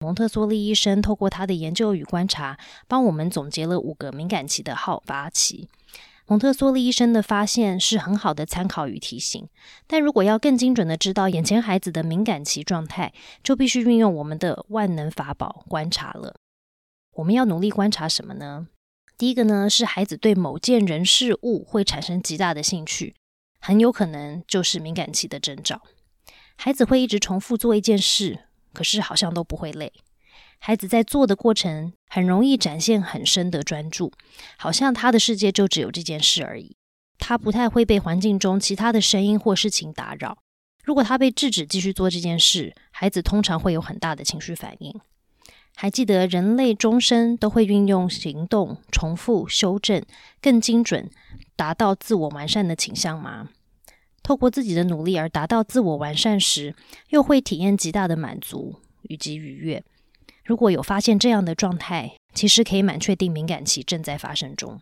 蒙特梭利医生透过他的研究与观察，帮我们总结了五个敏感期的好发期。蒙特梭利医生的发现是很好的参考与提醒，但如果要更精准的知道眼前孩子的敏感期状态，就必须运用我们的万能法宝观察了。我们要努力观察什么呢？第一个呢是孩子对某件人事物会产生极大的兴趣，很有可能就是敏感期的征兆。孩子会一直重复做一件事，可是好像都不会累。孩子在做的过程很容易展现很深的专注，好像他的世界就只有这件事而已。他不太会被环境中其他的声音或事情打扰。如果他被制止继续做这件事，孩子通常会有很大的情绪反应。还记得人类终身都会运用行动、重复、修正、更精准，达到自我完善的倾向吗？透过自己的努力而达到自我完善时，又会体验极大的满足以及愉悦。如果有发现这样的状态，其实可以蛮确定敏感期正在发生中。